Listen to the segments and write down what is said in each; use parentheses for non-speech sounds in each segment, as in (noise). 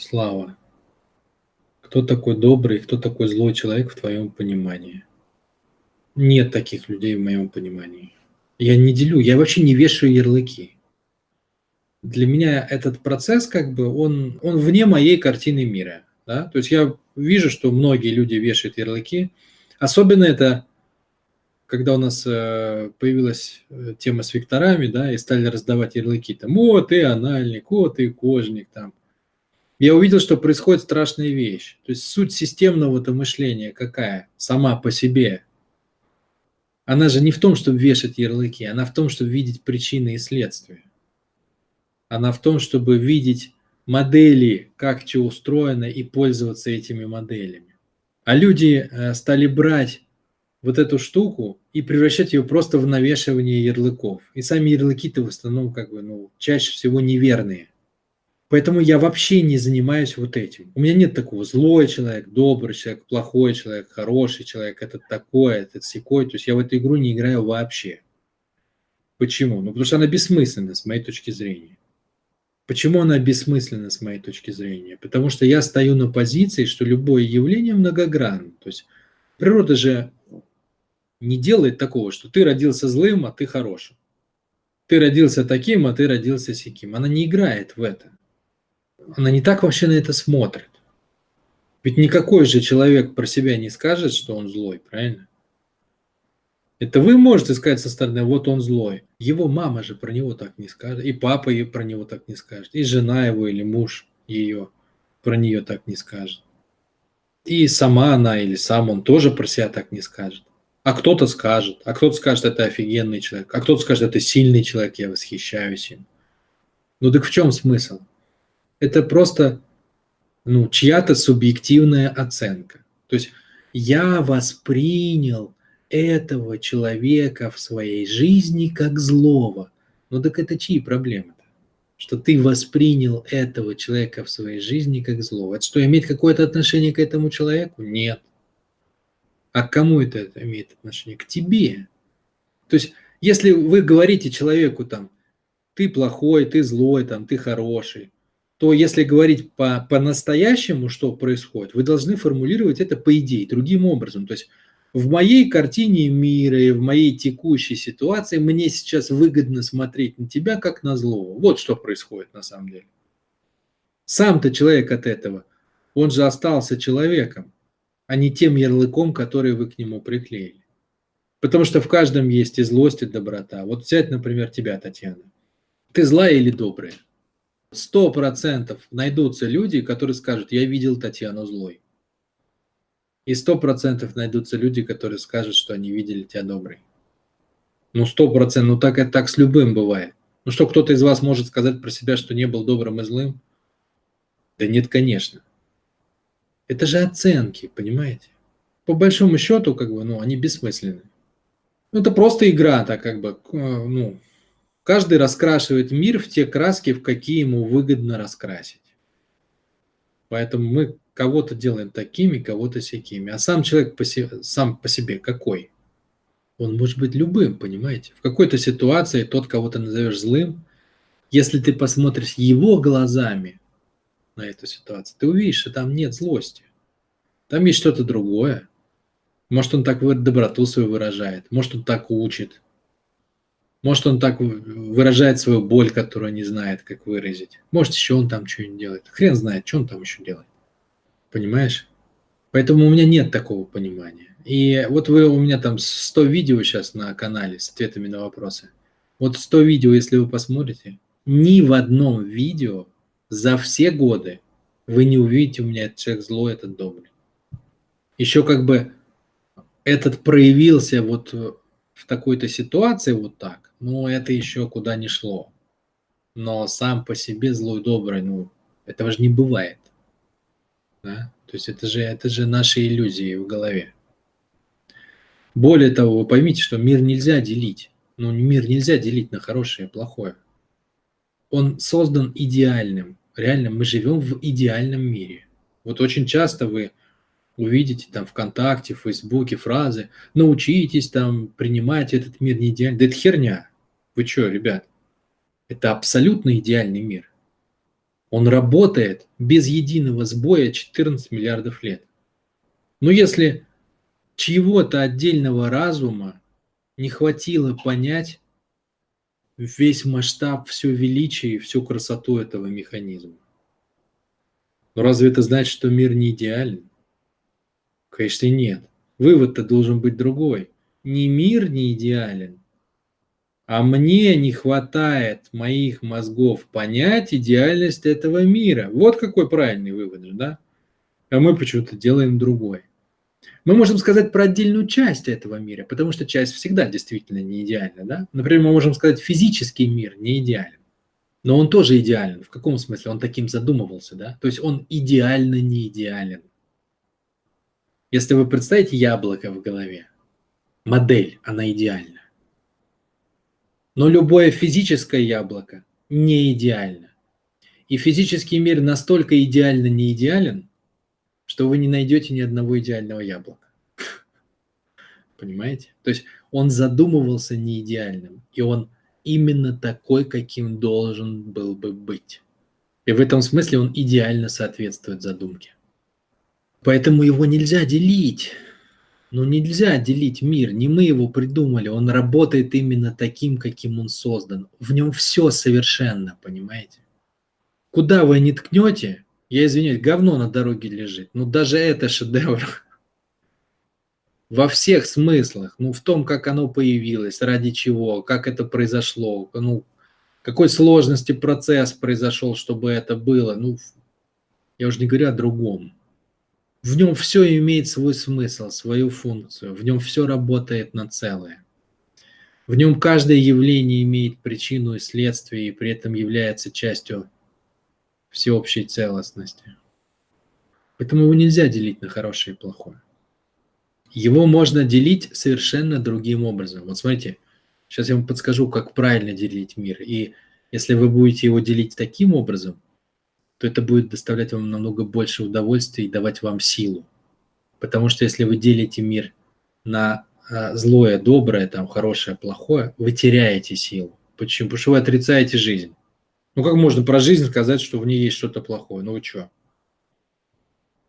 Слава, кто такой добрый, кто такой злой человек в твоем понимании? Нет таких людей в моем понимании. Я не делю, я вообще не вешаю ярлыки. Для меня этот процесс, как бы, он, он вне моей картины мира. Да? То есть я вижу, что многие люди вешают ярлыки. Особенно это, когда у нас э, появилась э, тема с векторами, да, и стали раздавать ярлыки. Там, о, ты анальник, о, ты кожник, там, я увидел, что происходит страшная вещь. То есть суть системного-то мышления какая? Сама по себе. Она же не в том, чтобы вешать ярлыки, она в том, чтобы видеть причины и следствия. Она в том, чтобы видеть модели, как что устроено, и пользоваться этими моделями. А люди э, стали брать вот эту штуку и превращать ее просто в навешивание ярлыков. И сами ярлыки-то в основном как бы, ну, чаще всего неверные. Поэтому я вообще не занимаюсь вот этим. У меня нет такого злой человек, добрый человек, плохой человек, хороший человек, этот такой, этот секой. То есть я в эту игру не играю вообще. Почему? Ну, потому что она бессмысленна с моей точки зрения. Почему она бессмысленна с моей точки зрения? Потому что я стою на позиции, что любое явление многогранно. То есть природа же не делает такого, что ты родился злым, а ты хорошим. Ты родился таким, а ты родился сяким. Она не играет в это она не так вообще на это смотрит. Ведь никакой же человек про себя не скажет, что он злой, правильно? Это вы можете сказать со стороны, вот он злой. Его мама же про него так не скажет, и папа про него так не скажет, и жена его или муж ее про нее так не скажет. И сама она или сам он тоже про себя так не скажет. А кто-то скажет, а кто-то скажет, это офигенный человек, а кто-то скажет, это сильный человек, я восхищаюсь им. Ну так в чем смысл? Это просто ну, чья-то субъективная оценка. То есть я воспринял этого человека в своей жизни как злого. Ну так это чьи проблемы-то? Что ты воспринял этого человека в своей жизни как злого. Это что, имеет какое-то отношение к этому человеку? Нет. А к кому это имеет отношение? К тебе. То есть, если вы говорите человеку там, ты плохой, ты злой, там, ты хороший, то если говорить по, по-настоящему, что происходит, вы должны формулировать это по идее, другим образом. То есть в моей картине мира и в моей текущей ситуации мне сейчас выгодно смотреть на тебя как на злого. Вот что происходит на самом деле. Сам-то человек от этого, он же остался человеком, а не тем ярлыком, который вы к нему приклеили. Потому что в каждом есть и злость, и доброта. Вот взять, например, тебя, Татьяна. Ты злая или добрая? Сто процентов найдутся люди, которые скажут, я видел Татьяну злой. И сто процентов найдутся люди, которые скажут, что они видели тебя доброй. Ну, сто процентов, ну так это так с любым бывает. Ну что, кто-то из вас может сказать про себя, что не был добрым и злым? Да нет, конечно. Это же оценки, понимаете? По большому счету, как бы, ну, они бессмысленны. Ну, это просто игра, так как бы, э, ну, Каждый раскрашивает мир в те краски, в какие ему выгодно раскрасить. Поэтому мы кого-то делаем такими, кого-то всякими. А сам человек по себе, сам по себе какой? Он может быть любым, понимаете? В какой-то ситуации тот, кого ты назовешь злым, если ты посмотришь его глазами на эту ситуацию, ты увидишь, что там нет злости. Там есть что-то другое. Может, он так доброту свою выражает, может, он так учит, может, он так выражает свою боль, которую не знает, как выразить. Может, еще он там что-нибудь делает. Хрен знает, что он там еще делает. Понимаешь? Поэтому у меня нет такого понимания. И вот вы у меня там 100 видео сейчас на канале с ответами на вопросы. Вот 100 видео, если вы посмотрите, ни в одном видео за все годы вы не увидите у меня этот человек злой, этот добрый. Еще как бы этот проявился вот в такой-то ситуации вот так, ну, это еще куда не шло. Но сам по себе злой добрый, ну, этого же не бывает. Да? То есть это же, это же наши иллюзии в голове. Более того, вы поймите, что мир нельзя делить. Ну, мир нельзя делить на хорошее и плохое. Он создан идеальным. Реально, мы живем в идеальном мире. Вот очень часто вы увидите там ВКонтакте, в Фейсбуке фразы «научитесь там принимать этот мир не идеально». Да это херня. Вы что, ребят? Это абсолютно идеальный мир. Он работает без единого сбоя 14 миллиардов лет. Но если чьего-то отдельного разума не хватило понять весь масштаб, все величие и всю красоту этого механизма. Но разве это значит, что мир не идеален? Конечно, нет. Вывод-то должен быть другой. Не мир не идеален, а мне не хватает моих мозгов понять идеальность этого мира. Вот какой правильный вывод же, да? А мы почему-то делаем другой. Мы можем сказать про отдельную часть этого мира, потому что часть всегда действительно не идеальна, да? Например, мы можем сказать, физический мир не идеален. Но он тоже идеален. В каком смысле? Он таким задумывался, да? То есть он идеально не идеален. Если вы представите яблоко в голове, модель, она идеальна. Но любое физическое яблоко не идеально. И физический мир настолько идеально не идеален, что вы не найдете ни одного идеального яблока. Понимаете? То есть он задумывался не идеальным, и он именно такой, каким должен был бы быть. И в этом смысле он идеально соответствует задумке. Поэтому его нельзя делить. Ну нельзя делить мир, не мы его придумали, он работает именно таким, каким он создан. В нем все совершенно, понимаете? Куда вы не ткнете, я извиняюсь, говно на дороге лежит. Ну даже это шедевр. (laughs) Во всех смыслах. Ну в том, как оно появилось, ради чего, как это произошло, ну какой сложности процесс произошел, чтобы это было. Ну я уже не говорю о другом. В нем все имеет свой смысл, свою функцию, в нем все работает на целое. В нем каждое явление имеет причину и следствие, и при этом является частью всеобщей целостности. Поэтому его нельзя делить на хорошее и плохое. Его можно делить совершенно другим образом. Вот смотрите, сейчас я вам подскажу, как правильно делить мир. И если вы будете его делить таким образом, то это будет доставлять вам намного больше удовольствия и давать вам силу. Потому что если вы делите мир на а, злое, доброе, там, хорошее, плохое, вы теряете силу. Почему? Потому что вы отрицаете жизнь. Ну как можно про жизнь сказать, что в ней есть что-то плохое? Ну вы что?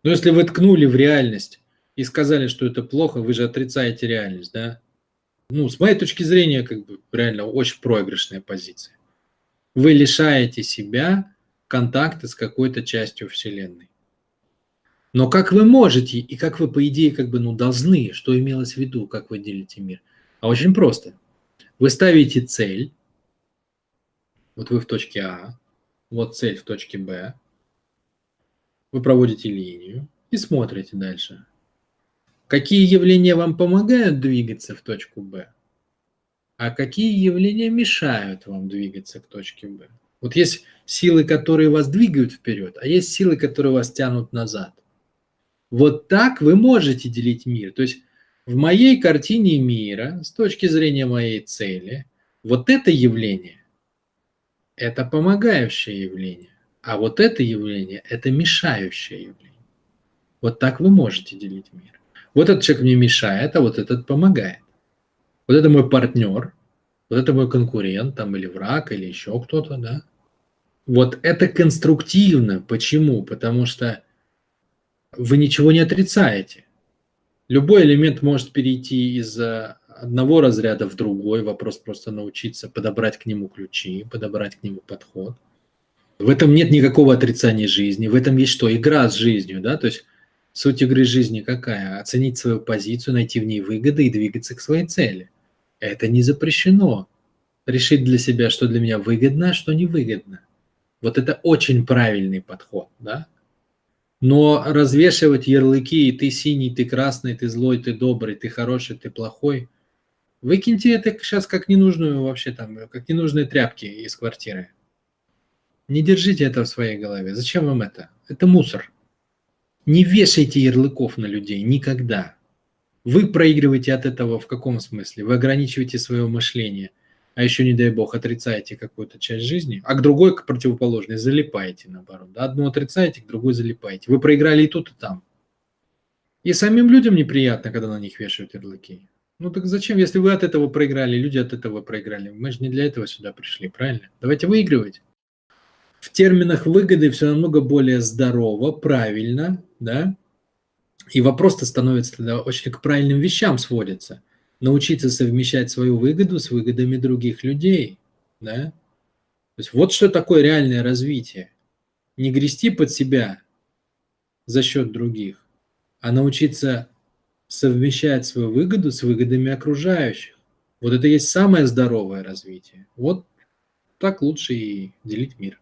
Ну если вы ткнули в реальность и сказали, что это плохо, вы же отрицаете реальность, да? Ну, с моей точки зрения, как бы реально очень проигрышная позиция. Вы лишаете себя контакты с какой-то частью Вселенной. Но как вы можете и как вы, по идее, как бы, ну, должны, что имелось в виду, как вы делите мир? А очень просто. Вы ставите цель, вот вы в точке А, вот цель в точке Б, вы проводите линию и смотрите дальше. Какие явления вам помогают двигаться в точку Б, а какие явления мешают вам двигаться к точке Б. Вот есть силы, которые вас двигают вперед, а есть силы, которые вас тянут назад. Вот так вы можете делить мир. То есть в моей картине мира, с точки зрения моей цели, вот это явление – это помогающее явление, а вот это явление – это мешающее явление. Вот так вы можете делить мир. Вот этот человек мне мешает, а вот этот помогает. Вот это мой партнер, вот это мой конкурент там или враг, или еще кто-то, да. Вот это конструктивно. Почему? Потому что вы ничего не отрицаете. Любой элемент может перейти из одного разряда в другой. Вопрос просто научиться подобрать к нему ключи, подобрать к нему подход. В этом нет никакого отрицания жизни. В этом есть что? Игра с жизнью, да? То есть суть игры жизни какая? Оценить свою позицию, найти в ней выгоды и двигаться к своей цели. Это не запрещено. Решить для себя, что для меня выгодно, а что невыгодно. Вот это очень правильный подход, да? Но развешивать ярлыки, и ты синий, ты красный, ты злой, ты добрый, ты хороший, ты плохой, выкиньте это сейчас как ненужную вообще там, как ненужные тряпки из квартиры. Не держите это в своей голове. Зачем вам это? Это мусор. Не вешайте ярлыков на людей никогда. Вы проигрываете от этого в каком смысле? Вы ограничиваете свое мышление – а еще, не дай бог, отрицаете какую-то часть жизни, а к другой, к противоположной, залипаете, наоборот. Одну отрицаете, к другой залипаете. Вы проиграли и тут, и там. И самим людям неприятно, когда на них вешают ярлыки. Ну так зачем, если вы от этого проиграли, люди от этого проиграли? Мы же не для этого сюда пришли, правильно? Давайте выигрывать. в терминах выгоды все намного более здорово, правильно, да, и вопрос-то становится тогда очень к правильным вещам сводится. Научиться совмещать свою выгоду с выгодами других людей, да. То есть вот что такое реальное развитие. Не грести под себя за счет других, а научиться совмещать свою выгоду с выгодами окружающих. Вот это есть самое здоровое развитие. Вот так лучше и делить мир.